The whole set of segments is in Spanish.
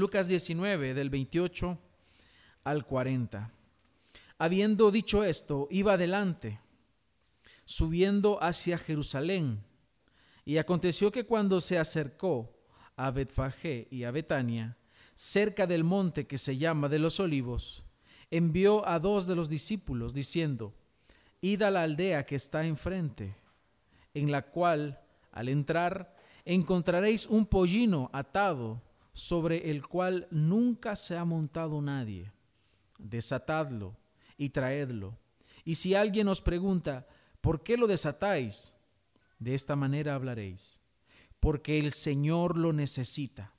Lucas 19 del 28 al 40. Habiendo dicho esto, iba adelante, subiendo hacia Jerusalén. Y aconteció que cuando se acercó a Betfagé y a Betania, cerca del monte que se llama de los olivos, envió a dos de los discípulos, diciendo, Id a la aldea que está enfrente, en la cual, al entrar, encontraréis un pollino atado, sobre el cual nunca se ha montado nadie. Desatadlo y traedlo. Y si alguien os pregunta, ¿por qué lo desatáis? De esta manera hablaréis, porque el Señor lo necesita.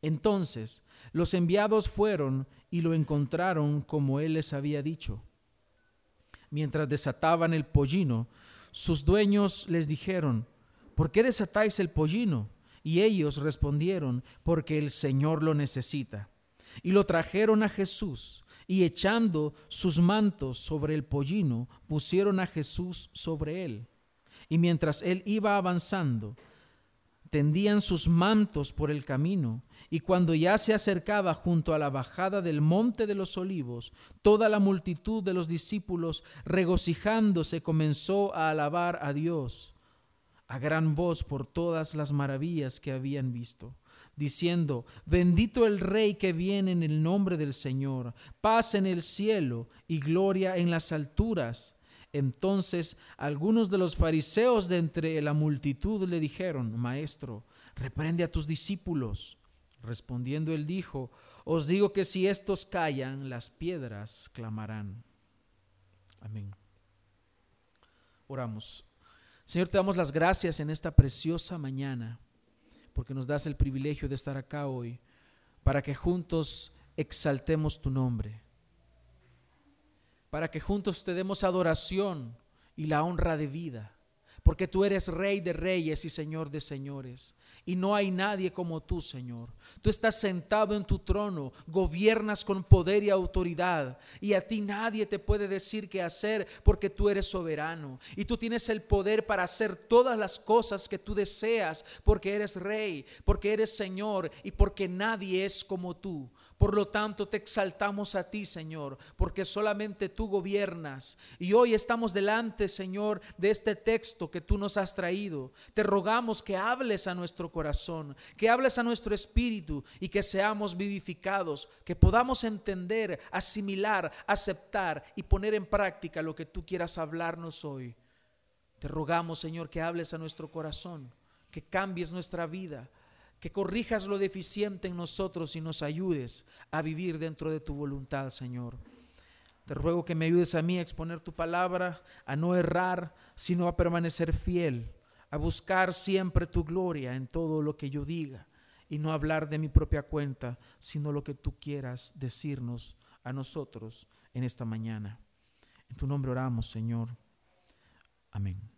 Entonces los enviados fueron y lo encontraron como él les había dicho. Mientras desataban el pollino, sus dueños les dijeron, ¿por qué desatáis el pollino? Y ellos respondieron, porque el Señor lo necesita. Y lo trajeron a Jesús, y echando sus mantos sobre el pollino, pusieron a Jesús sobre él. Y mientras él iba avanzando, tendían sus mantos por el camino, y cuando ya se acercaba junto a la bajada del monte de los olivos, toda la multitud de los discípulos, regocijándose, comenzó a alabar a Dios a gran voz por todas las maravillas que habían visto, diciendo, bendito el Rey que viene en el nombre del Señor, paz en el cielo y gloria en las alturas. Entonces algunos de los fariseos de entre la multitud le dijeron, Maestro, reprende a tus discípulos. Respondiendo él dijo, Os digo que si estos callan, las piedras clamarán. Amén. Oramos. Señor, te damos las gracias en esta preciosa mañana, porque nos das el privilegio de estar acá hoy, para que juntos exaltemos tu nombre, para que juntos te demos adoración y la honra de vida, porque tú eres rey de reyes y señor de señores y no hay nadie como tú, Señor. Tú estás sentado en tu trono, gobiernas con poder y autoridad, y a ti nadie te puede decir qué hacer porque tú eres soberano, y tú tienes el poder para hacer todas las cosas que tú deseas porque eres rey, porque eres Señor y porque nadie es como tú. Por lo tanto, te exaltamos a ti, Señor, porque solamente tú gobiernas. Y hoy estamos delante, Señor, de este texto que tú nos has traído. Te rogamos que hables a nuestro corazón, que hables a nuestro espíritu y que seamos vivificados, que podamos entender, asimilar, aceptar y poner en práctica lo que tú quieras hablarnos hoy. Te rogamos, Señor, que hables a nuestro corazón, que cambies nuestra vida que corrijas lo deficiente en nosotros y nos ayudes a vivir dentro de tu voluntad, Señor. Te ruego que me ayudes a mí a exponer tu palabra, a no errar, sino a permanecer fiel, a buscar siempre tu gloria en todo lo que yo diga y no hablar de mi propia cuenta, sino lo que tú quieras decirnos a nosotros en esta mañana. En tu nombre oramos, Señor. Amén.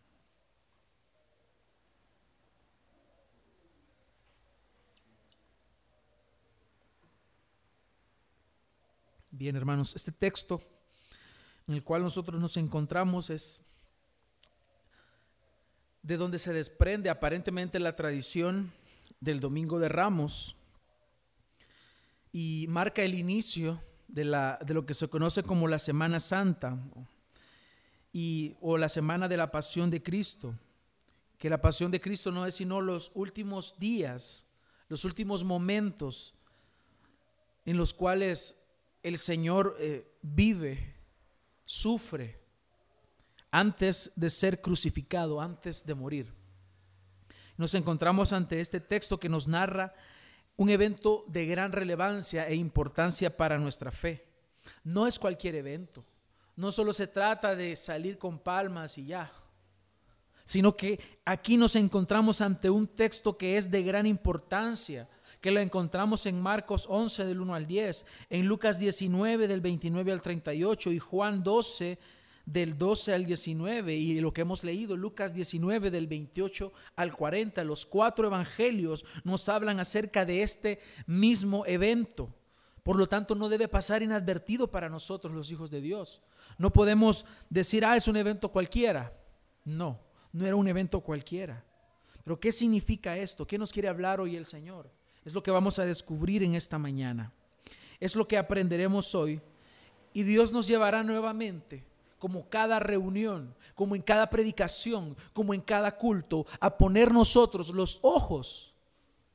Bien, hermanos, este texto en el cual nosotros nos encontramos es de donde se desprende aparentemente la tradición del Domingo de Ramos y marca el inicio de, la, de lo que se conoce como la Semana Santa y, o la Semana de la Pasión de Cristo, que la Pasión de Cristo no es sino los últimos días, los últimos momentos en los cuales el Señor eh, vive, sufre, antes de ser crucificado, antes de morir. Nos encontramos ante este texto que nos narra un evento de gran relevancia e importancia para nuestra fe. No es cualquier evento, no solo se trata de salir con palmas y ya, sino que aquí nos encontramos ante un texto que es de gran importancia que la encontramos en Marcos 11 del 1 al 10, en Lucas 19 del 29 al 38 y Juan 12 del 12 al 19 y lo que hemos leído, Lucas 19 del 28 al 40, los cuatro evangelios nos hablan acerca de este mismo evento. Por lo tanto, no debe pasar inadvertido para nosotros los hijos de Dios. No podemos decir, ah, es un evento cualquiera. No, no era un evento cualquiera. Pero ¿qué significa esto? ¿Qué nos quiere hablar hoy el Señor? Es lo que vamos a descubrir en esta mañana. Es lo que aprenderemos hoy. Y Dios nos llevará nuevamente, como cada reunión, como en cada predicación, como en cada culto, a poner nosotros los ojos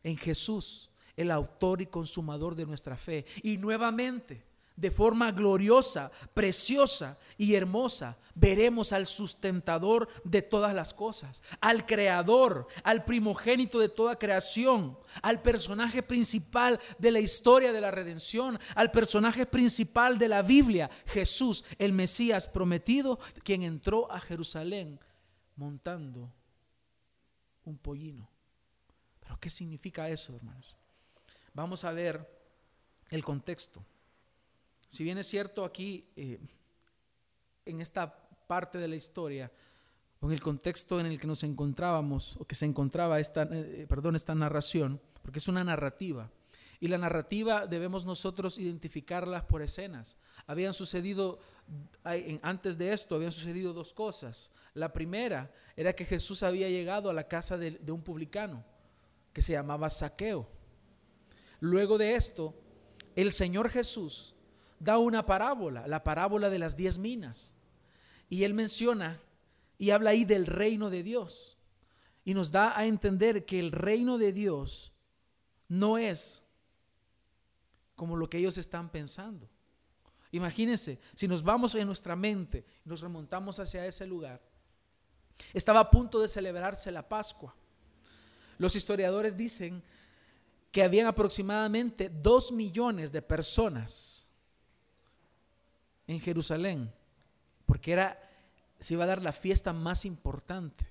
en Jesús, el autor y consumador de nuestra fe. Y nuevamente de forma gloriosa, preciosa y hermosa, veremos al sustentador de todas las cosas, al creador, al primogénito de toda creación, al personaje principal de la historia de la redención, al personaje principal de la Biblia, Jesús, el Mesías prometido, quien entró a Jerusalén montando un pollino. Pero ¿qué significa eso, hermanos? Vamos a ver el contexto. Si bien es cierto aquí, eh, en esta parte de la historia, en el contexto en el que nos encontrábamos, o que se encontraba esta, eh, perdón, esta narración, porque es una narrativa, y la narrativa debemos nosotros identificarla por escenas. Habían sucedido, antes de esto, habían sucedido dos cosas. La primera era que Jesús había llegado a la casa de, de un publicano que se llamaba Saqueo. Luego de esto, el Señor Jesús da una parábola, la parábola de las diez minas. Y él menciona y habla ahí del reino de Dios. Y nos da a entender que el reino de Dios no es como lo que ellos están pensando. Imagínense, si nos vamos en nuestra mente y nos remontamos hacia ese lugar, estaba a punto de celebrarse la Pascua. Los historiadores dicen que habían aproximadamente dos millones de personas en Jerusalén, porque era, se iba a dar la fiesta más importante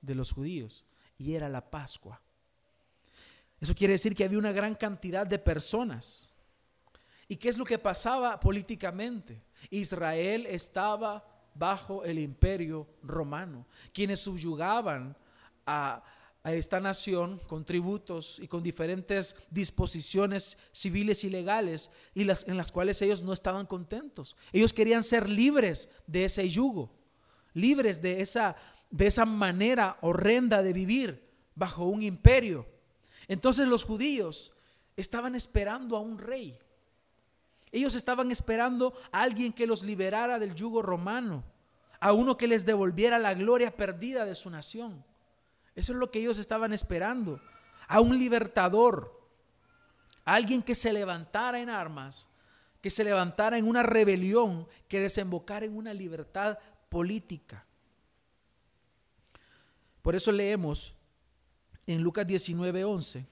de los judíos, y era la Pascua. Eso quiere decir que había una gran cantidad de personas. ¿Y qué es lo que pasaba políticamente? Israel estaba bajo el imperio romano, quienes subyugaban a a esta nación con tributos y con diferentes disposiciones civiles y legales y las, en las cuales ellos no estaban contentos. Ellos querían ser libres de ese yugo, libres de esa, de esa manera horrenda de vivir bajo un imperio. Entonces los judíos estaban esperando a un rey. Ellos estaban esperando a alguien que los liberara del yugo romano, a uno que les devolviera la gloria perdida de su nación. Eso es lo que ellos estaban esperando. A un libertador, alguien que se levantara en armas, que se levantara en una rebelión, que desembocara en una libertad política. Por eso leemos en Lucas 19:11,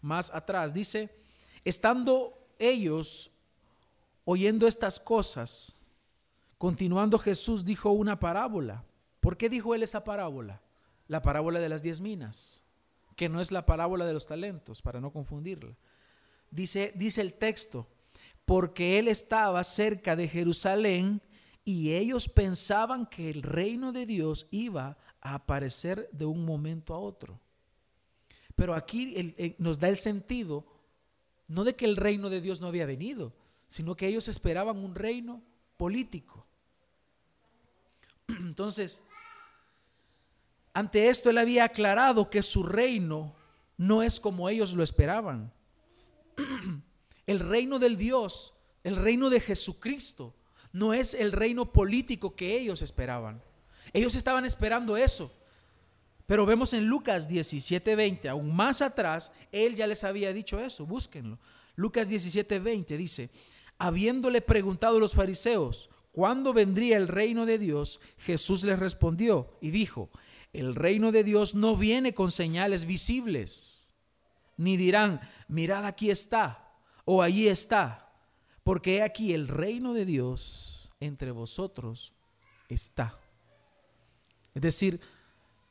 más atrás, dice, estando ellos oyendo estas cosas, continuando Jesús dijo una parábola ¿Por qué dijo él esa parábola? La parábola de las diez minas, que no es la parábola de los talentos, para no confundirla. Dice, dice el texto, porque él estaba cerca de Jerusalén y ellos pensaban que el reino de Dios iba a aparecer de un momento a otro. Pero aquí nos da el sentido, no de que el reino de Dios no había venido, sino que ellos esperaban un reino político. Entonces, ante esto él había aclarado que su reino no es como ellos lo esperaban. El reino del Dios, el reino de Jesucristo, no es el reino político que ellos esperaban. Ellos estaban esperando eso. Pero vemos en Lucas 17:20, aún más atrás, él ya les había dicho eso, búsquenlo. Lucas 17:20 dice, habiéndole preguntado los fariseos, ¿cuándo vendría el reino de Dios? Jesús les respondió y dijo, el reino de Dios no viene con señales visibles, ni dirán, mirad aquí está o allí está, porque aquí el reino de Dios entre vosotros está. Es decir,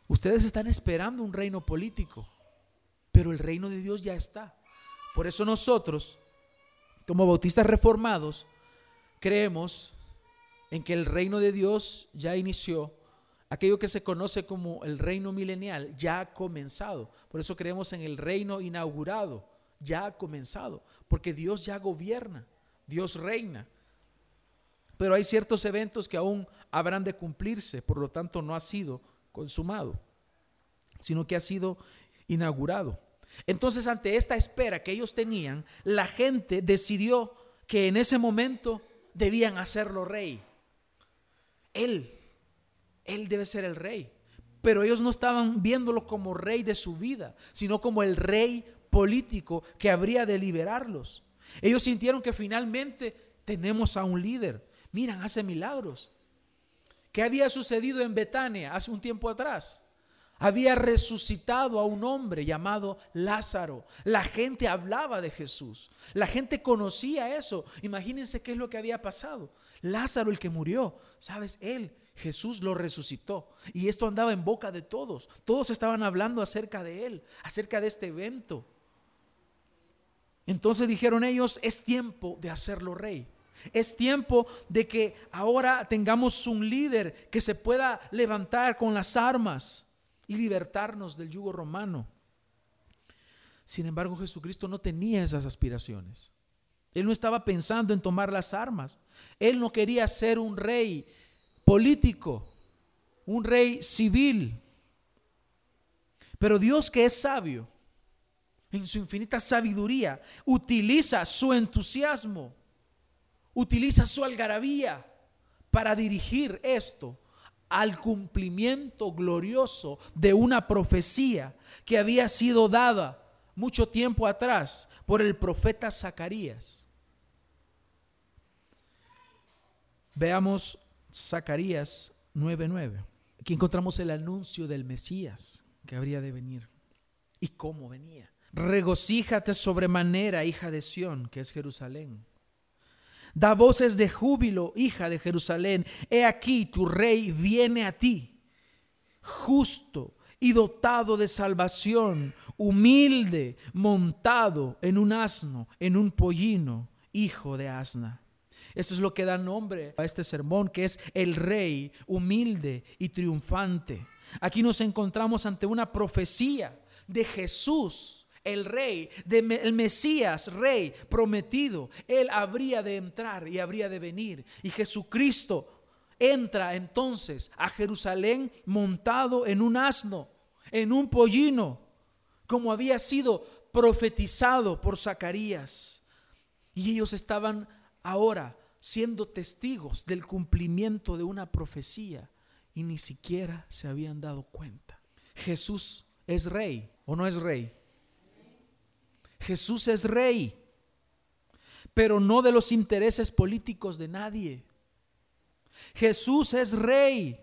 ustedes están esperando un reino político, pero el reino de Dios ya está. Por eso nosotros, como bautistas reformados, creemos en que el reino de Dios ya inició, aquello que se conoce como el reino milenial ya ha comenzado. Por eso creemos en el reino inaugurado, ya ha comenzado, porque Dios ya gobierna, Dios reina. Pero hay ciertos eventos que aún habrán de cumplirse, por lo tanto no ha sido consumado, sino que ha sido inaugurado. Entonces, ante esta espera que ellos tenían, la gente decidió que en ese momento debían hacerlo rey. Él, él debe ser el rey. Pero ellos no estaban viéndolo como rey de su vida, sino como el rey político que habría de liberarlos. Ellos sintieron que finalmente tenemos a un líder. Miran, hace milagros. ¿Qué había sucedido en Betania hace un tiempo atrás? había resucitado a un hombre llamado Lázaro. La gente hablaba de Jesús. La gente conocía eso. Imagínense qué es lo que había pasado. Lázaro el que murió, ¿sabes? Él, Jesús lo resucitó. Y esto andaba en boca de todos. Todos estaban hablando acerca de él, acerca de este evento. Entonces dijeron ellos, es tiempo de hacerlo rey. Es tiempo de que ahora tengamos un líder que se pueda levantar con las armas y libertarnos del yugo romano. Sin embargo, Jesucristo no tenía esas aspiraciones. Él no estaba pensando en tomar las armas. Él no quería ser un rey político, un rey civil. Pero Dios que es sabio, en su infinita sabiduría, utiliza su entusiasmo, utiliza su algarabía para dirigir esto al cumplimiento glorioso de una profecía que había sido dada mucho tiempo atrás por el profeta Zacarías. Veamos Zacarías 9:9. Aquí encontramos el anuncio del Mesías que habría de venir y cómo venía. Regocíjate sobremanera, hija de Sión, que es Jerusalén Da voces de júbilo, hija de Jerusalén. He aquí, tu rey viene a ti, justo y dotado de salvación, humilde, montado en un asno, en un pollino, hijo de asna. Esto es lo que da nombre a este sermón, que es el rey humilde y triunfante. Aquí nos encontramos ante una profecía de Jesús el rey, de, el Mesías, rey prometido, él habría de entrar y habría de venir. Y Jesucristo entra entonces a Jerusalén montado en un asno, en un pollino, como había sido profetizado por Zacarías. Y ellos estaban ahora siendo testigos del cumplimiento de una profecía y ni siquiera se habían dado cuenta. Jesús es rey o no es rey. Jesús es rey, pero no de los intereses políticos de nadie. Jesús es rey,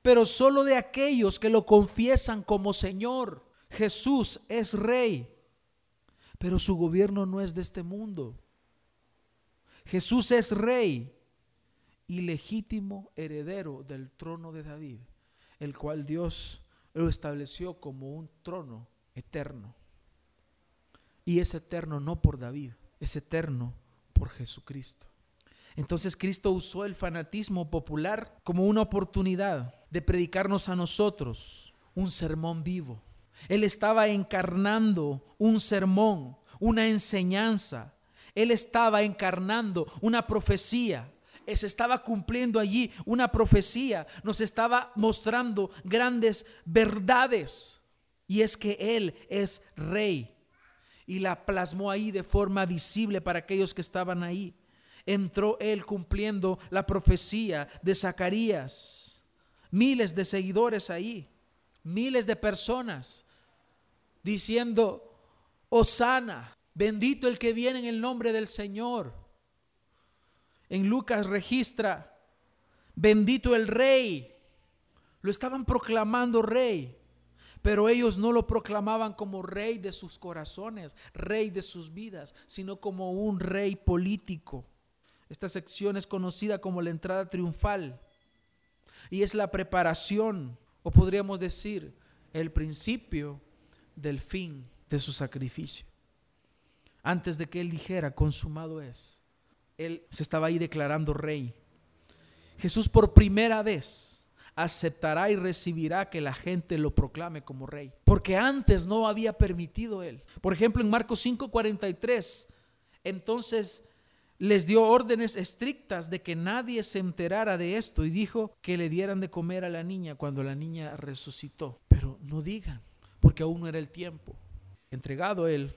pero solo de aquellos que lo confiesan como Señor. Jesús es rey, pero su gobierno no es de este mundo. Jesús es rey y legítimo heredero del trono de David, el cual Dios lo estableció como un trono eterno. Y es eterno no por David, es eterno por Jesucristo. Entonces Cristo usó el fanatismo popular como una oportunidad de predicarnos a nosotros un sermón vivo. Él estaba encarnando un sermón, una enseñanza. Él estaba encarnando una profecía. Se estaba cumpliendo allí una profecía. Nos estaba mostrando grandes verdades. Y es que Él es rey y la plasmó ahí de forma visible para aquellos que estaban ahí. Entró él cumpliendo la profecía de Zacarías. Miles de seguidores ahí, miles de personas diciendo, Osana, bendito el que viene en el nombre del Señor. En Lucas registra, bendito el rey. Lo estaban proclamando rey. Pero ellos no lo proclamaban como rey de sus corazones, rey de sus vidas, sino como un rey político. Esta sección es conocida como la entrada triunfal y es la preparación, o podríamos decir, el principio del fin de su sacrificio. Antes de que él dijera, consumado es, él se estaba ahí declarando rey. Jesús por primera vez aceptará y recibirá que la gente lo proclame como rey. Porque antes no había permitido él. Por ejemplo, en Marcos 5:43, entonces les dio órdenes estrictas de que nadie se enterara de esto y dijo que le dieran de comer a la niña cuando la niña resucitó. Pero no digan, porque aún no era el tiempo. Entregado él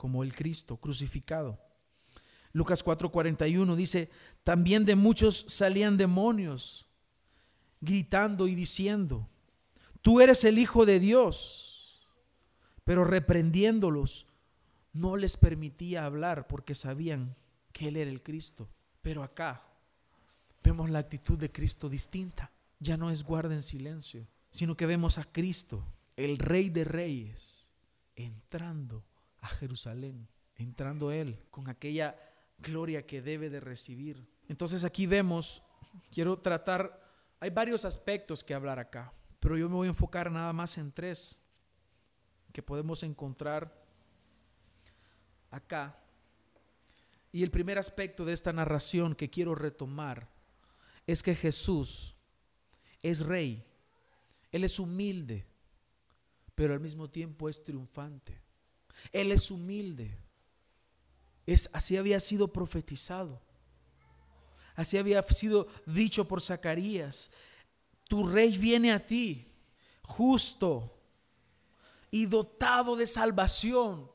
como el Cristo, crucificado. Lucas 4:41 dice, también de muchos salían demonios, gritando y diciendo, tú eres el Hijo de Dios, pero reprendiéndolos, no les permitía hablar porque sabían que Él era el Cristo. Pero acá vemos la actitud de Cristo distinta. Ya no es guarda en silencio, sino que vemos a Cristo, el Rey de Reyes, entrando a Jerusalén, entrando Él con aquella gloria que debe de recibir. Entonces aquí vemos, quiero tratar, hay varios aspectos que hablar acá, pero yo me voy a enfocar nada más en tres que podemos encontrar acá. Y el primer aspecto de esta narración que quiero retomar es que Jesús es rey, Él es humilde, pero al mismo tiempo es triunfante. Él es humilde. Es, así había sido profetizado. Así había sido dicho por Zacarías. Tu rey viene a ti, justo y dotado de salvación.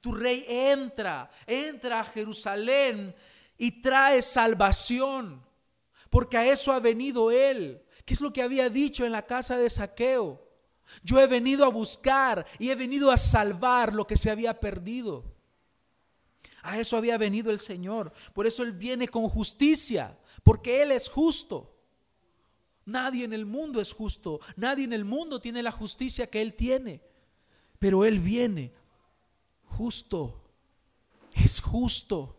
Tu rey entra, entra a Jerusalén y trae salvación, porque a eso ha venido él. ¿Qué es lo que había dicho en la casa de Saqueo? Yo he venido a buscar y he venido a salvar lo que se había perdido. A eso había venido el Señor. Por eso Él viene con justicia, porque Él es justo. Nadie en el mundo es justo. Nadie en el mundo tiene la justicia que Él tiene. Pero Él viene justo. Es justo.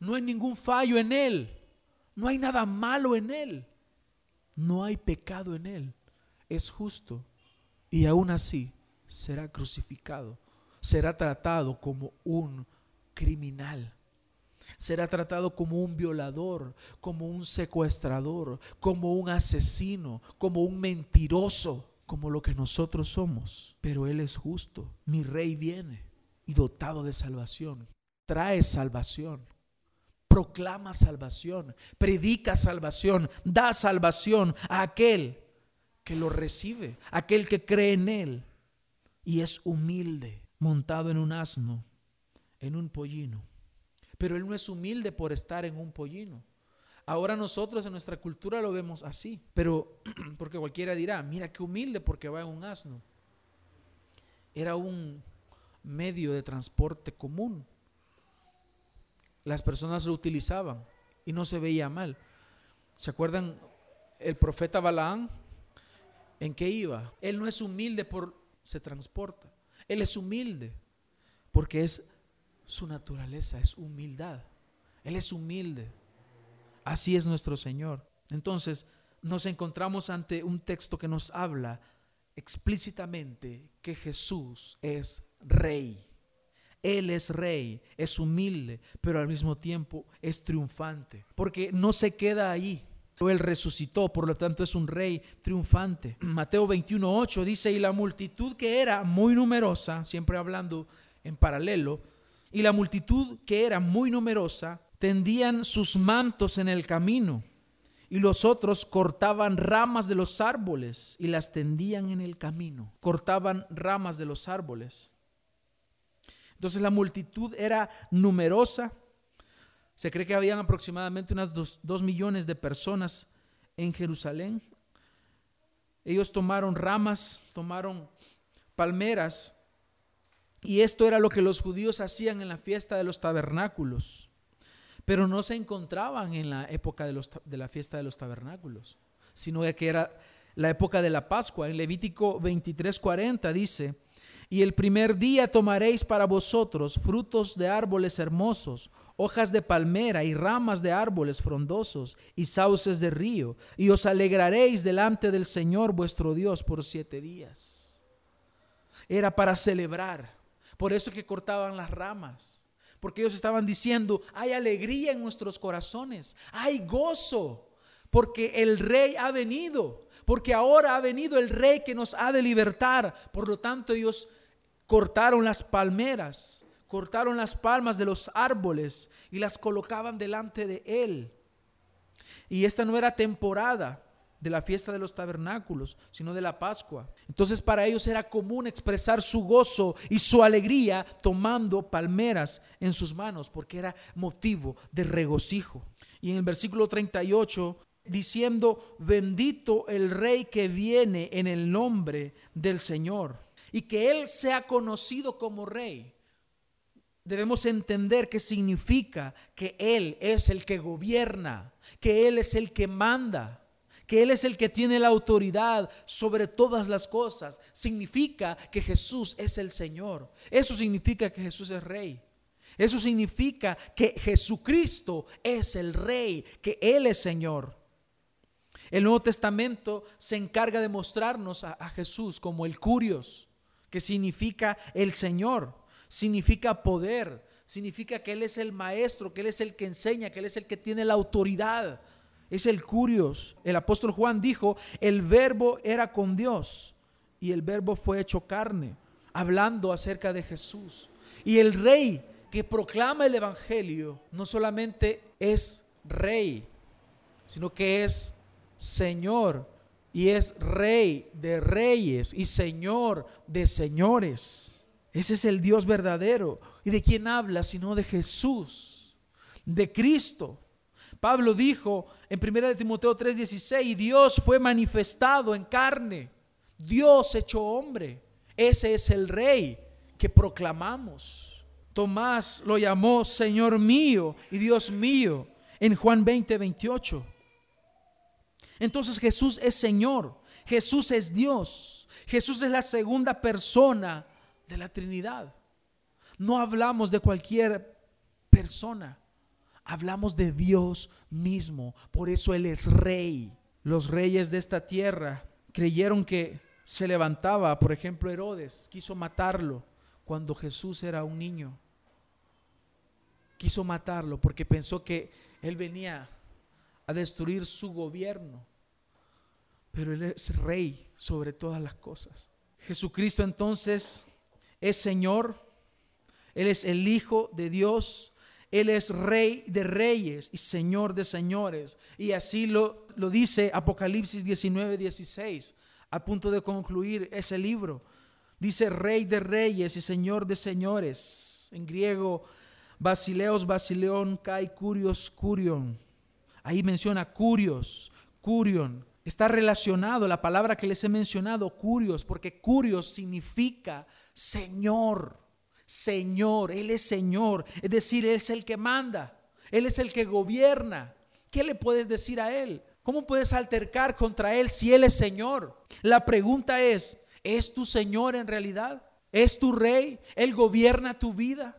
No hay ningún fallo en Él. No hay nada malo en Él. No hay pecado en Él. Es justo. Y aún así será crucificado. Será tratado como un criminal. Será tratado como un violador, como un secuestrador, como un asesino, como un mentiroso, como lo que nosotros somos. Pero Él es justo. Mi rey viene y dotado de salvación. Trae salvación. Proclama salvación. Predica salvación. Da salvación a aquel que lo recibe, aquel que cree en Él. Y es humilde, montado en un asno en un pollino. Pero él no es humilde por estar en un pollino. Ahora nosotros en nuestra cultura lo vemos así, pero porque cualquiera dirá, mira qué humilde porque va en un asno. Era un medio de transporte común. Las personas lo utilizaban y no se veía mal. ¿Se acuerdan el profeta Balaán? ¿En qué iba? Él no es humilde por se transporta. Él es humilde porque es su naturaleza es humildad. Él es humilde. Así es nuestro Señor. Entonces nos encontramos ante un texto que nos habla explícitamente que Jesús es rey. Él es rey, es humilde, pero al mismo tiempo es triunfante, porque no se queda ahí. Él resucitó, por lo tanto es un rey triunfante. Mateo 21.8 dice, y la multitud que era muy numerosa, siempre hablando en paralelo, y la multitud, que era muy numerosa, tendían sus mantos en el camino, y los otros cortaban ramas de los árboles y las tendían en el camino. Cortaban ramas de los árboles. Entonces la multitud era numerosa. Se cree que habían aproximadamente unas dos, millones de personas en Jerusalén. Ellos tomaron ramas, tomaron palmeras y esto era lo que los judíos hacían en la fiesta de los tabernáculos. Pero no se encontraban en la época de, de la fiesta de los tabernáculos, sino que era la época de la Pascua. En Levítico 23:40 dice, y el primer día tomaréis para vosotros frutos de árboles hermosos, hojas de palmera y ramas de árboles frondosos y sauces de río, y os alegraréis delante del Señor vuestro Dios por siete días. Era para celebrar por eso que cortaban las ramas. Porque ellos estaban diciendo, hay alegría en nuestros corazones, hay gozo, porque el rey ha venido, porque ahora ha venido el rey que nos ha de libertar. Por lo tanto, ellos cortaron las palmeras, cortaron las palmas de los árboles y las colocaban delante de él. Y esta no era temporada de la fiesta de los tabernáculos, sino de la Pascua. Entonces para ellos era común expresar su gozo y su alegría tomando palmeras en sus manos, porque era motivo de regocijo. Y en el versículo 38 diciendo, bendito el rey que viene en el nombre del Señor, y que Él sea conocido como rey. Debemos entender que significa que Él es el que gobierna, que Él es el que manda que Él es el que tiene la autoridad sobre todas las cosas, significa que Jesús es el Señor. Eso significa que Jesús es Rey. Eso significa que Jesucristo es el Rey, que Él es Señor. El Nuevo Testamento se encarga de mostrarnos a, Jesús como el Curios, que significa el Señor, significa poder, significa que Él es el Maestro, que Él es el que enseña, que Él es el que tiene la autoridad es el curios. El apóstol Juan dijo, el verbo era con Dios y el verbo fue hecho carne, hablando acerca de Jesús. Y el rey que proclama el Evangelio no solamente es rey, sino que es Señor y es rey de reyes y Señor de señores. Ese es el Dios verdadero. ¿Y de quién habla sino de Jesús, de Cristo? Pablo dijo en 1 Timoteo 3:16, Dios fue manifestado en carne, Dios hecho hombre. Ese es el rey que proclamamos. Tomás lo llamó Señor mío y Dios mío en Juan 20, 28. Entonces Jesús es Señor, Jesús es Dios, Jesús es la segunda persona de la Trinidad. No hablamos de cualquier persona hablamos de Dios mismo. Por eso Él es rey. Los reyes de esta tierra creyeron que se levantaba, por ejemplo, Herodes, quiso matarlo cuando Jesús era un niño. Quiso matarlo porque pensó que Él venía a destruir su gobierno. Pero Él es rey sobre todas las cosas. Jesucristo entonces es Señor, Él es el Hijo de Dios, él es rey de reyes y señor de señores. Y así lo, lo dice Apocalipsis 19, 16, a punto de concluir ese libro. Dice rey de reyes y señor de señores. En griego, basileos, basileón, kai, curios, curion. Ahí menciona curios, curion. Está relacionado la palabra que les he mencionado, curios, porque curios significa Señor. Señor, Él es Señor, es decir, Él es el que manda, Él es el que gobierna. ¿Qué le puedes decir a Él? ¿Cómo puedes altercar contra Él si Él es Señor? La pregunta es, ¿es tu Señor en realidad? ¿Es tu Rey? ¿Él gobierna tu vida?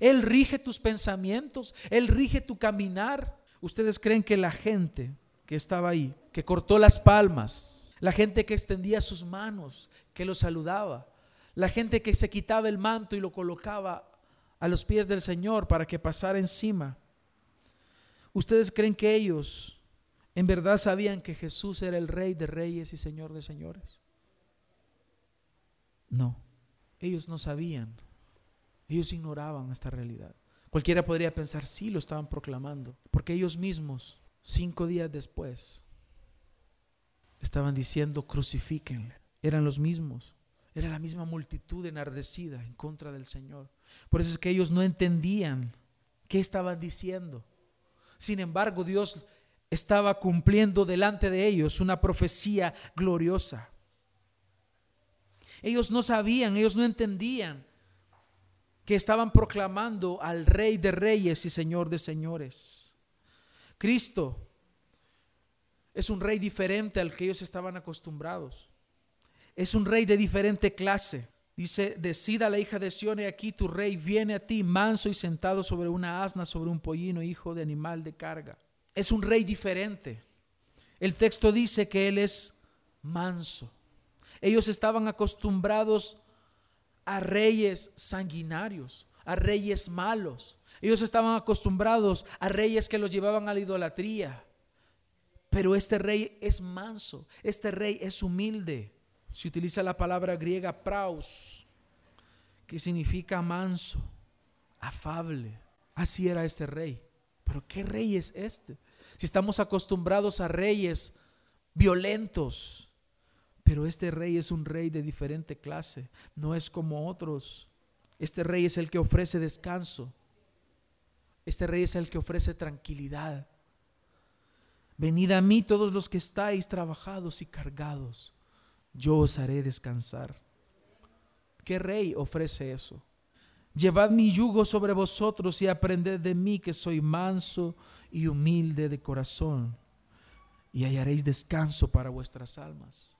¿Él rige tus pensamientos? ¿Él rige tu caminar? ¿Ustedes creen que la gente que estaba ahí, que cortó las palmas, la gente que extendía sus manos, que lo saludaba, la gente que se quitaba el manto y lo colocaba a los pies del Señor para que pasara encima. ¿Ustedes creen que ellos en verdad sabían que Jesús era el rey de reyes y señor de señores? No, ellos no sabían. Ellos ignoraban esta realidad. Cualquiera podría pensar, sí, lo estaban proclamando, porque ellos mismos, cinco días después, estaban diciendo, crucifíquenle. Eran los mismos. Era la misma multitud enardecida en contra del Señor. Por eso es que ellos no entendían qué estaban diciendo. Sin embargo, Dios estaba cumpliendo delante de ellos una profecía gloriosa. Ellos no sabían, ellos no entendían que estaban proclamando al Rey de Reyes y Señor de Señores. Cristo es un rey diferente al que ellos estaban acostumbrados. Es un rey de diferente clase. Dice, decida la hija de Sión, y aquí tu rey viene a ti, manso y sentado sobre una asna, sobre un pollino, hijo de animal de carga. Es un rey diferente. El texto dice que él es manso. Ellos estaban acostumbrados a reyes sanguinarios, a reyes malos. Ellos estaban acostumbrados a reyes que los llevaban a la idolatría. Pero este rey es manso, este rey es humilde. Se utiliza la palabra griega praus, que significa manso, afable. Así era este rey. Pero ¿qué rey es este? Si estamos acostumbrados a reyes violentos. Pero este rey es un rey de diferente clase, no es como otros. Este rey es el que ofrece descanso. Este rey es el que ofrece tranquilidad. Venid a mí todos los que estáis trabajados y cargados, yo os haré descansar. ¿Qué rey ofrece eso? Llevad mi yugo sobre vosotros y aprended de mí que soy manso y humilde de corazón, y hallaréis descanso para vuestras almas.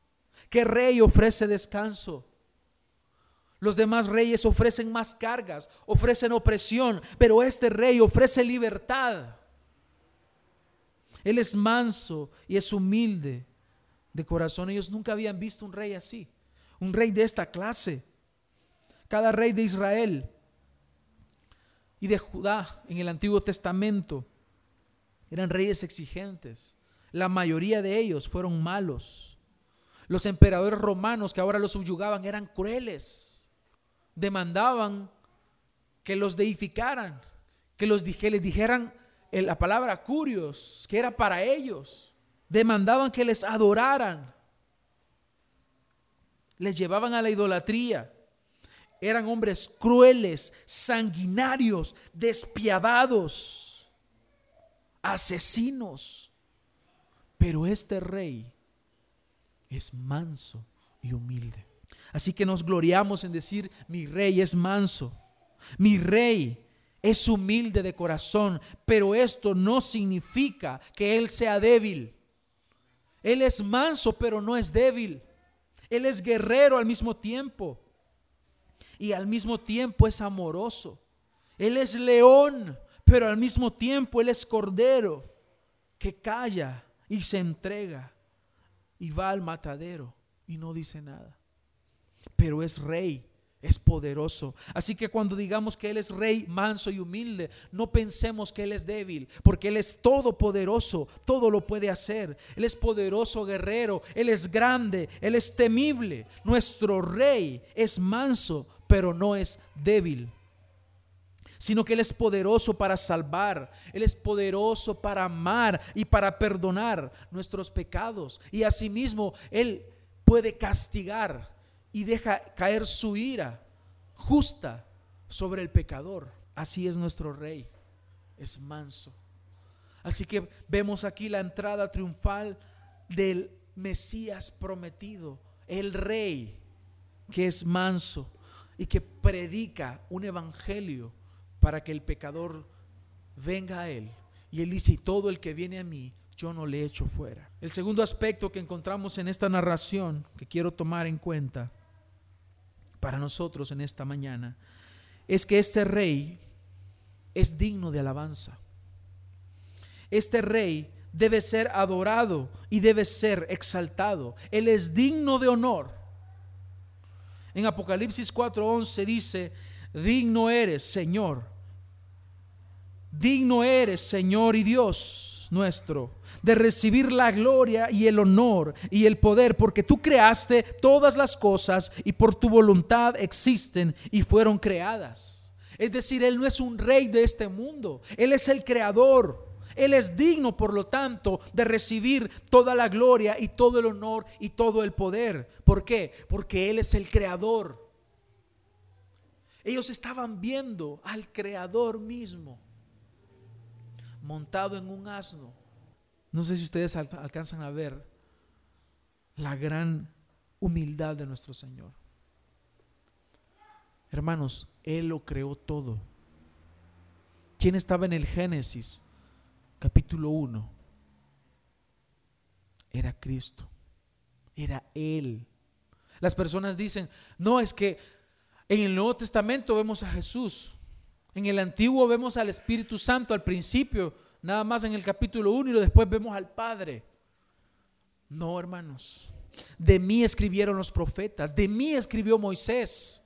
¿Qué rey ofrece descanso? Los demás reyes ofrecen más cargas, ofrecen opresión, pero este rey ofrece libertad. Él es manso y es humilde de corazón. Ellos nunca habían visto un rey así, un rey de esta clase. Cada rey de Israel y de Judá en el Antiguo Testamento eran reyes exigentes. La mayoría de ellos fueron malos. Los emperadores romanos que ahora los subyugaban eran crueles demandaban que los deificaran, que, los, les dijeran la palabra curios, que era para ellos. Demandaban que les adoraran. Les llevaban a la idolatría. Eran hombres crueles, sanguinarios, despiadados, asesinos. Pero este rey es manso y humilde. Así que nos gloriamos en decir, mi rey es manso, mi rey es humilde de corazón, pero esto no significa que él sea débil. Él es manso, pero no es débil. Él es guerrero al mismo tiempo. Y al mismo tiempo es amoroso. Él es león, pero al mismo tiempo Él es cordero que calla y se entrega y va al matadero y no dice nada pero es rey, es poderoso. Así que cuando digamos que Él es rey manso y humilde, no pensemos que Él es débil, porque Él es todopoderoso, todo lo puede hacer. Él es poderoso guerrero, Él es grande, Él es temible. Nuestro rey es manso, pero no es débil sino que Él es poderoso para salvar, Él es poderoso para amar y para perdonar nuestros pecados. Y asimismo, Él puede castigar y deja caer su ira justa sobre el pecador. Así es nuestro rey, es manso. Así que vemos aquí la entrada triunfal del Mesías prometido, el rey que es manso y que predica un evangelio para que el pecador venga a él. Y él dice, y todo el que viene a mí, yo no le echo fuera. El segundo aspecto que encontramos en esta narración que quiero tomar en cuenta para nosotros en esta mañana es que este rey es digno de alabanza. Este rey debe ser adorado y debe ser exaltado. Él es digno de honor. En Apocalipsis 4:11 dice, digno eres, Señor. Digno eres, Señor y Dios nuestro de recibir la gloria y el honor y el poder, porque tú creaste todas las cosas y por tu voluntad existen y fueron creadas. Es decir, Él no es un rey de este mundo, Él es el creador. Él es digno, por lo tanto, de recibir toda la gloria y todo el honor y todo el poder. ¿Por qué? Porque Él es el creador. Ellos estaban viendo al creador mismo montado en un asno no sé si ustedes alcanzan a ver la gran humildad de nuestro Señor. Hermanos, Él lo creó todo. ¿Quién estaba en el Génesis capítulo 1? Era Cristo. Era Él. Las personas dicen, no, es que en el Nuevo Testamento vemos a Jesús. En el Antiguo vemos al Espíritu Santo al principio nada más en el capítulo 1 y después vemos al Padre. No, hermanos. De mí escribieron los profetas, de mí escribió Moisés.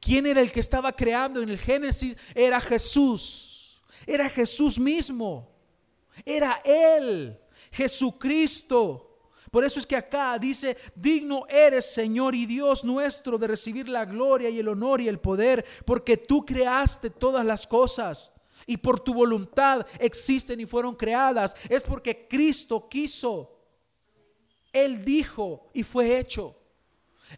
¿Quién era el que estaba creando en el Génesis? Era Jesús. Era Jesús mismo. Era Él, Jesucristo. Por eso es que acá dice, digno eres Señor y Dios nuestro de recibir la gloria y el honor y el poder, porque tú creaste todas las cosas y por tu voluntad existen y fueron creadas. Es porque Cristo quiso. Él dijo y fue hecho.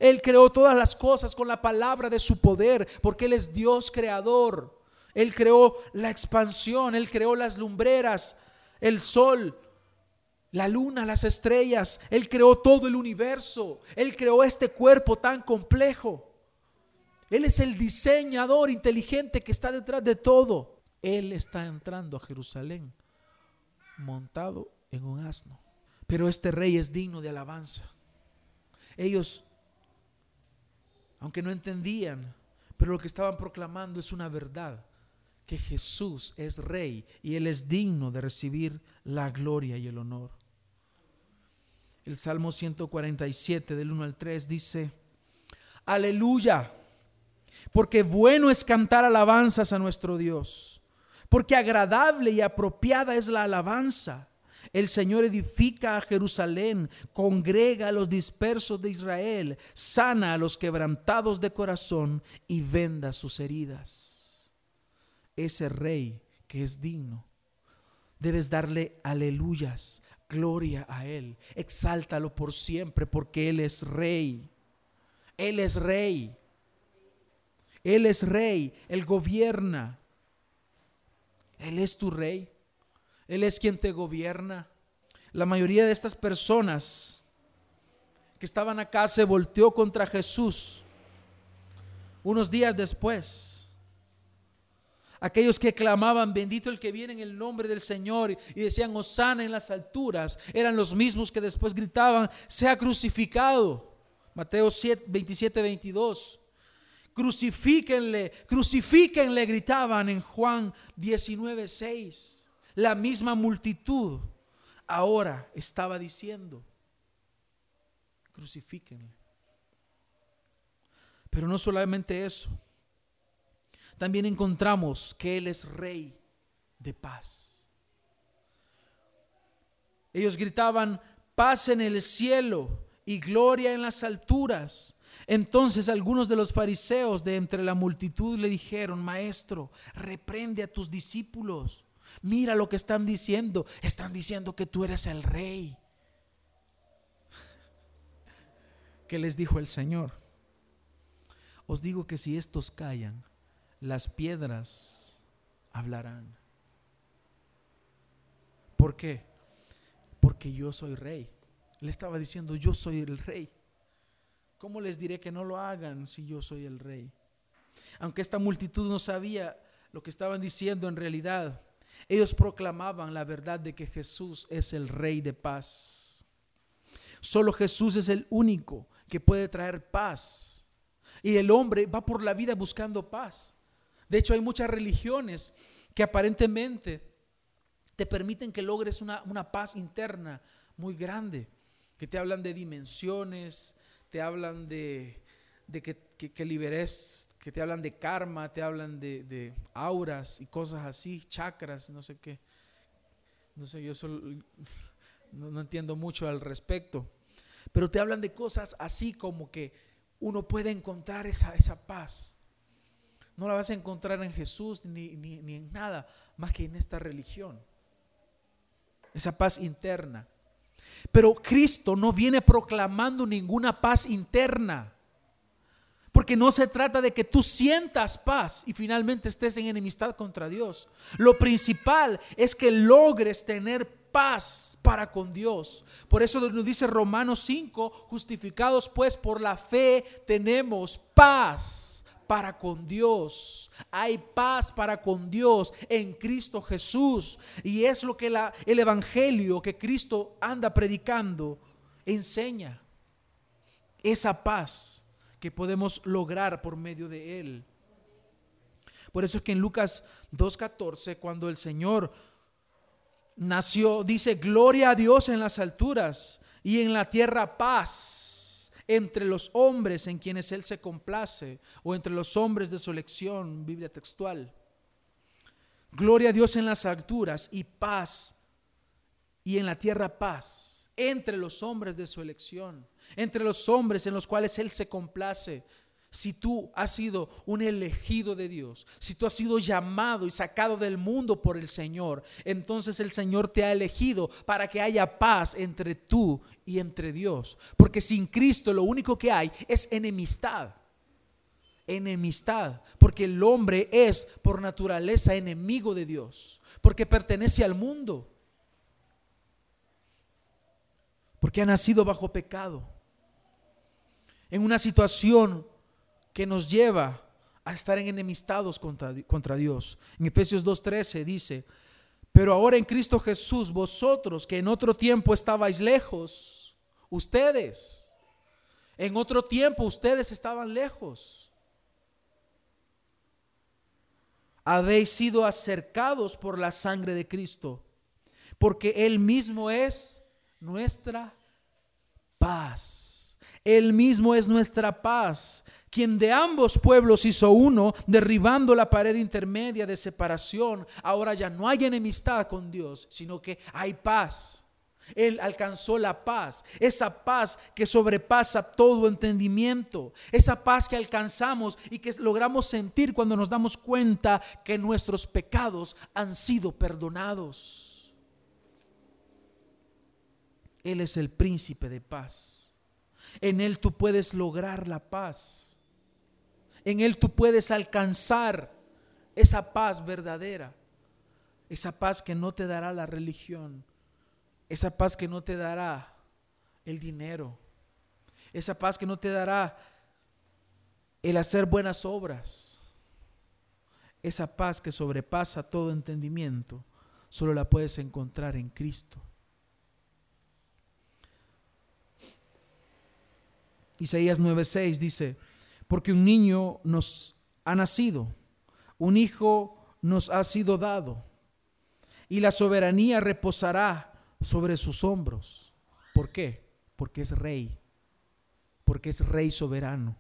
Él creó todas las cosas con la palabra de su poder, porque Él es Dios creador. Él creó la expansión, Él creó las lumbreras, el sol, la luna, las estrellas. Él creó todo el universo. Él creó este cuerpo tan complejo. Él es el diseñador inteligente que está detrás de todo. Él está entrando a Jerusalén montado en un asno. Pero este rey es digno de alabanza. Ellos, aunque no entendían, pero lo que estaban proclamando es una verdad, que Jesús es rey y Él es digno de recibir la gloria y el honor. El Salmo 147 del 1 al 3 dice, aleluya, porque bueno es cantar alabanzas a nuestro Dios, porque agradable y apropiada es la alabanza. El Señor edifica a Jerusalén, congrega a los dispersos de Israel, sana a los quebrantados de corazón y venda sus heridas. Ese rey que es digno, debes darle aleluyas, gloria a Él, exáltalo por siempre porque Él es rey. Él es rey. Él es rey, Él gobierna. Él es tu rey. Él es quien te gobierna. La mayoría de estas personas que estaban acá se volteó contra Jesús unos días después. Aquellos que clamaban, bendito el que viene en el nombre del Señor y decían, Osana en las alturas, eran los mismos que después gritaban, sea crucificado. Mateo 7, 27, 22. Crucifíquenle, crucifíquenle, gritaban en Juan 19, 6 la misma multitud ahora estaba diciendo, crucifíquenle. Pero no solamente eso, también encontramos que Él es rey de paz. Ellos gritaban, paz en el cielo y gloria en las alturas. Entonces algunos de los fariseos de entre la multitud le dijeron, Maestro, reprende a tus discípulos. Mira lo que están diciendo. Están diciendo que tú eres el rey. ¿Qué les dijo el Señor? Os digo que si estos callan, las piedras hablarán. ¿Por qué? Porque yo soy rey. Le estaba diciendo, yo soy el rey. ¿Cómo les diré que no lo hagan si yo soy el rey? Aunque esta multitud no sabía lo que estaban diciendo en realidad, ellos proclamaban la verdad de que Jesús es el rey de paz. Solo Jesús es el único que puede traer paz. Y el hombre va por la vida buscando paz. De hecho, hay muchas religiones que aparentemente te permiten que logres una, paz interna muy grande, que te hablan de dimensiones, te hablan de, que, que liberes que te hablan de karma, te hablan de, auras y cosas así, chakras, no sé qué. No sé, yo solo, no, entiendo mucho al respecto. Pero te hablan de cosas así como que uno puede encontrar esa, esa paz. No la vas a encontrar en Jesús ni, ni en nada más que en esta religión. Esa paz interna. Pero Cristo no viene proclamando ninguna paz interna. Porque no se trata de que tú sientas paz y finalmente estés en enemistad contra Dios. Lo principal es que logres tener paz para con Dios. Por eso nos dice Romanos 5, justificados pues por la fe tenemos paz para con Dios. Hay paz para con Dios en Cristo Jesús. Y es lo que el Evangelio que Cristo anda predicando enseña. Esa paz que podemos lograr por medio de Él. Por eso es que en Lucas 2.14, cuando el Señor nació, dice, gloria a Dios en las alturas y en la tierra paz entre los hombres en quienes Él se complace, o entre los hombres de su elección, Biblia textual. Gloria a Dios en las alturas y paz, y en la tierra paz, entre los hombres de su elección entre los hombres en los cuales Él se complace. Si tú has sido un elegido de Dios, si tú has sido llamado y sacado del mundo por el Señor, entonces el Señor te ha elegido para que haya paz entre tú y entre Dios. Porque sin Cristo lo único que hay es enemistad. Enemistad. Porque el hombre es por naturaleza enemigo de Dios. Porque pertenece al mundo. Porque ha nacido bajo pecado. En una situación que nos lleva a estar en enemistados contra, contra Dios. En Efesios 2.13 dice, pero ahora en Cristo Jesús, vosotros que en otro tiempo estabais lejos, ustedes, en otro tiempo ustedes estaban lejos, habéis sido acercados por la sangre de Cristo, porque Él mismo es nuestra paz. Él mismo es nuestra paz quien de ambos pueblos hizo uno, derribando la pared intermedia de separación. Ahora ya no hay enemistad con Dios, sino que hay paz. Él alcanzó la paz, esa paz que sobrepasa todo entendimiento, esa paz que alcanzamos y que logramos sentir cuando nos damos cuenta que nuestros pecados han sido perdonados. Él es el príncipe de paz. En Él tú puedes lograr la paz. En Él tú puedes alcanzar esa paz verdadera, esa paz que no te dará la religión, esa paz que no te dará el dinero, esa paz que no te dará el hacer buenas obras, esa paz que sobrepasa todo entendimiento, solo la puedes encontrar en Cristo. Isaías 9:6 dice, porque un niño nos ha nacido, un hijo nos ha sido dado, y la soberanía reposará sobre sus hombros. ¿Por qué? Porque es rey, porque es rey soberano.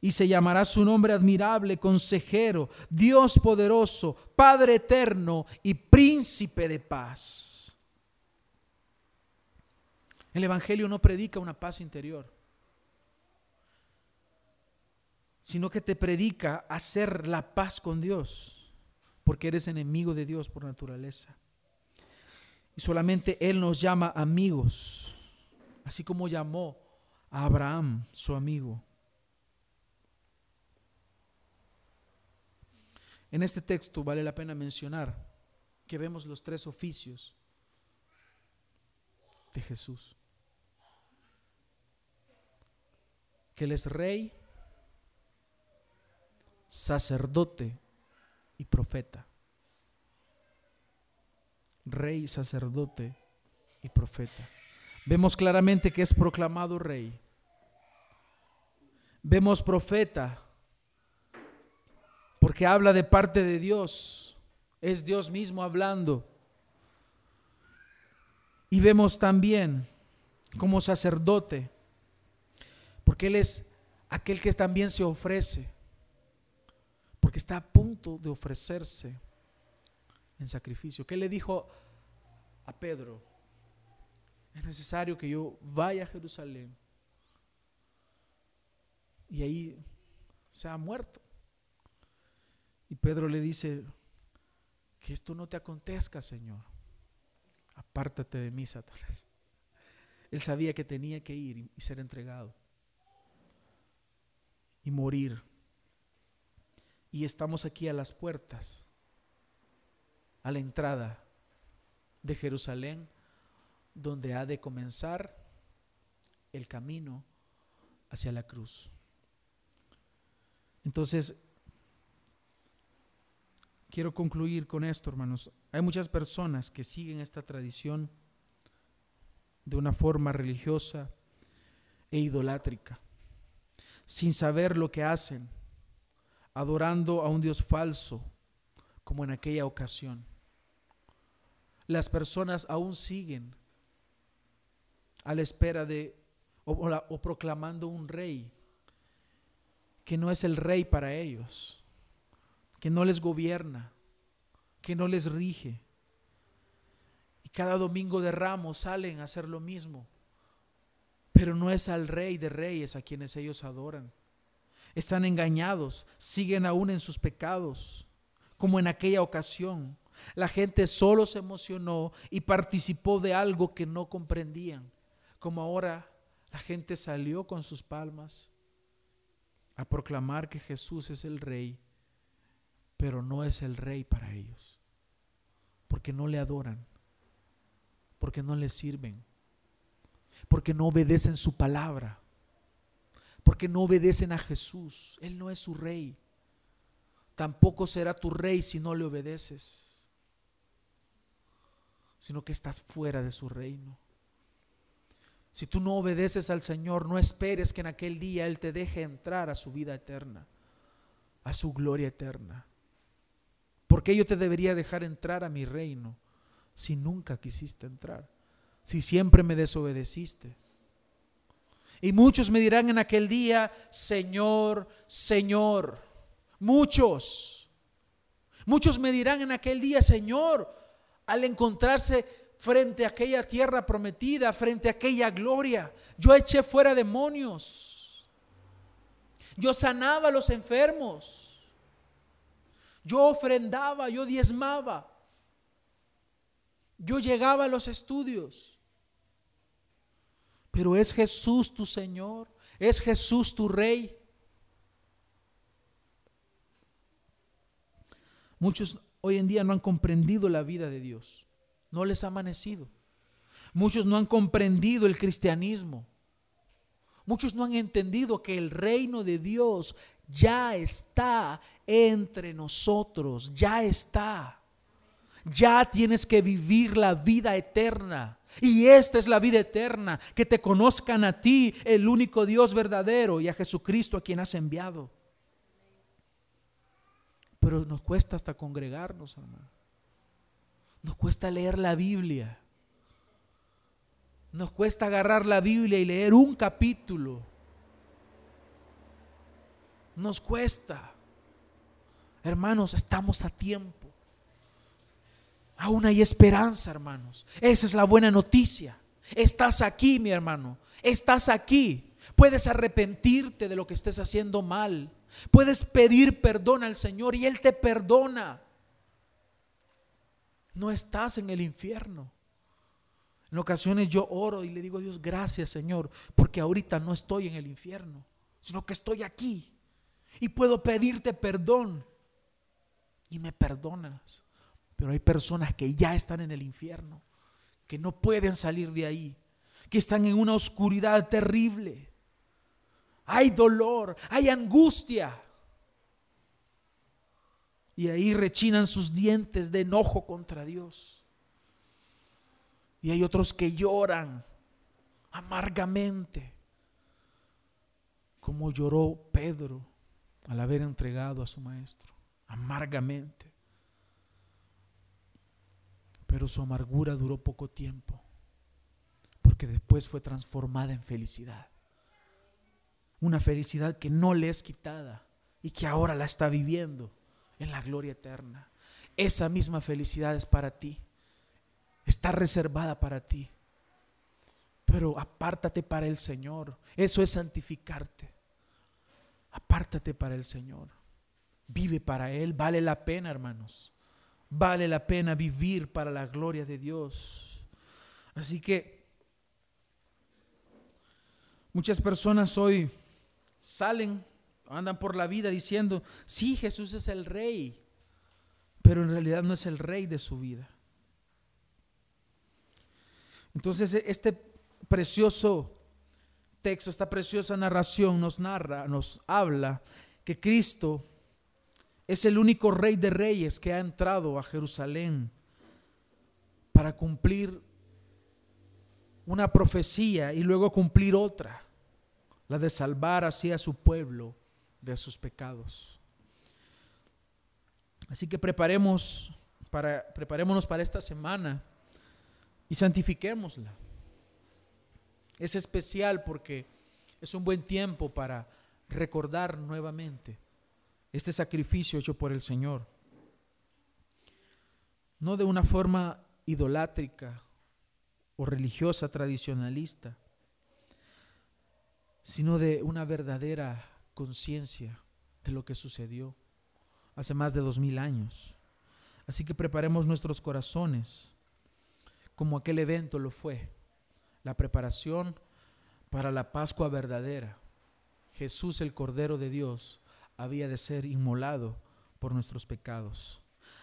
Y se llamará su nombre admirable, consejero, Dios poderoso, Padre eterno y príncipe de paz. El Evangelio no predica una paz interior sino que te predica hacer la paz con Dios, porque eres enemigo de Dios por naturaleza. Y solamente Él nos llama amigos, así como llamó a Abraham su amigo. En este texto vale la pena mencionar que vemos los tres oficios de Jesús. Que Él es rey, sacerdote y profeta. Rey, sacerdote y profeta. Vemos claramente que es proclamado rey. Vemos profeta porque habla de parte de Dios. Es Dios mismo hablando. Y vemos también como sacerdote, porque Él es aquel que también se ofrece porque está a punto de ofrecerse en sacrificio. ¿Qué le dijo a Pedro? Es necesario que yo vaya a Jerusalén y ahí sea muerto. Y Pedro le dice, que esto no te acontezca, Señor. Apártate de mí, Satanás. Él sabía que tenía que ir y ser entregado y morir y estamos aquí a las puertas, a la entrada de Jerusalén, donde ha de comenzar el camino hacia la cruz. Entonces, quiero concluir con esto, hermanos. Hay muchas personas que siguen esta tradición de una forma religiosa e idolátrica, sin saber lo que hacen adorando a un Dios falso, como en aquella ocasión. Las personas aún siguen a la espera de o, proclamando un rey que no es el rey para ellos, que no les gobierna, que no les rige. Y cada domingo de ramos salen a hacer lo mismo, pero no es al rey de reyes a quienes ellos adoran están engañados, siguen aún en sus pecados, como en aquella ocasión. La gente solo se emocionó y participó de algo que no comprendían, como ahora la gente salió con sus palmas a proclamar que Jesús es el rey, pero no es el rey para ellos, porque no le adoran, porque no le sirven, porque no obedecen su palabra, porque no obedecen a Jesús. Él no es su rey. Tampoco será tu rey si no le obedeces, sino que estás fuera de su reino. Si tú no obedeces al Señor, no esperes que en aquel día Él te deje entrar a su vida eterna, a su gloria eterna. Porque yo te debería dejar entrar a mi reino si nunca quisiste entrar? Si siempre me desobedeciste. Y muchos me dirán en aquel día, Señor, Señor. Muchos. Muchos me dirán en aquel día, Señor, al encontrarse frente a aquella tierra prometida, frente a aquella gloria. Yo eché fuera demonios. Yo sanaba a los enfermos. Yo ofrendaba, yo diezmaba. Yo llegaba a los estudios. Pero es Jesús tu Señor, es Jesús tu Rey. Muchos hoy en día no han comprendido la vida de Dios no les ha amanecido. Muchos no han comprendido el cristianismo. Muchos no han entendido que el reino de Dios ya está entre nosotros, ya está. Ya tienes que vivir la vida eterna. Y esta es la vida eterna, que te conozcan a ti, el único Dios verdadero, y a Jesucristo a quien has enviado. Pero nos cuesta hasta congregarnos, hermano. Nos cuesta leer la Biblia. Nos cuesta agarrar la Biblia y leer un capítulo. Nos cuesta. Hermanos, estamos a tiempo. Aún hay esperanza, hermanos. Esa es la buena noticia. Estás aquí, mi hermano. Estás aquí. Puedes arrepentirte de lo que estés haciendo mal. Puedes pedir perdón al Señor y Él te perdona no estás en el infierno. En ocasiones yo oro y le digo a Dios, gracias Señor, porque ahorita no estoy en el infierno, sino que estoy aquí y puedo pedirte perdón. Y me perdonas. Pero hay personas que ya están en el infierno, que no pueden salir de ahí, que están en una oscuridad terrible. Hay dolor, hay angustia. Y ahí rechinan sus dientes de enojo contra Dios. Y hay otros que lloran amargamente, como lloró Pedro al haber entregado a su maestro, amargamente. Pero su amargura duró poco tiempo, porque después fue transformada en felicidad. Una felicidad que no le es quitada y que ahora la está viviendo en la gloria eterna. Esa misma felicidad es para ti. Está reservada para ti. Pero apártate para el Señor. Eso es santificarte. Apártate para el Señor. Vive para Él. Vale la pena, hermanos. Vale la pena vivir para la gloria de Dios. Así que muchas personas hoy salen Andan por la vida diciendo, sí, Jesús es el rey, pero en realidad no es el rey de su vida. Entonces este precioso texto, esta preciosa narración nos narra, nos habla que Cristo es el único rey de reyes que ha entrado a Jerusalén para cumplir una profecía y luego cumplir otra, la de salvar así a su pueblo de sus pecados. Así que preparemos para, preparémonos para esta semana y santifiquémosla. Es especial porque es un buen tiempo para recordar nuevamente este sacrificio hecho por el Señor. No de una forma idolátrica o religiosa tradicionalista, sino de una verdadera conciencia de lo que sucedió hace más de dos mil años. Así que preparemos nuestros corazones como aquel evento lo fue, la preparación para la Pascua verdadera. Jesús el Cordero de Dios había de ser inmolado por nuestros pecados.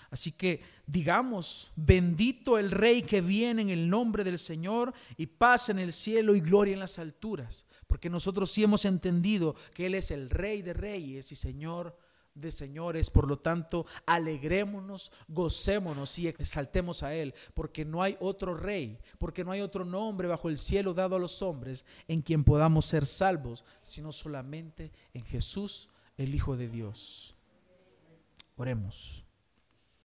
Así que digamos, bendito el Rey que viene en el nombre del Señor y paz en el cielo y gloria en las alturas, porque nosotros sí hemos entendido que Él es el Rey de Reyes y Señor de señores, por lo tanto, alegrémonos, gocémonos y exaltemos a Él, porque no hay otro rey, porque no hay otro nombre bajo el cielo dado a los hombres en quien podamos ser salvos, sino solamente en Jesús, el Hijo de Dios. Oremos.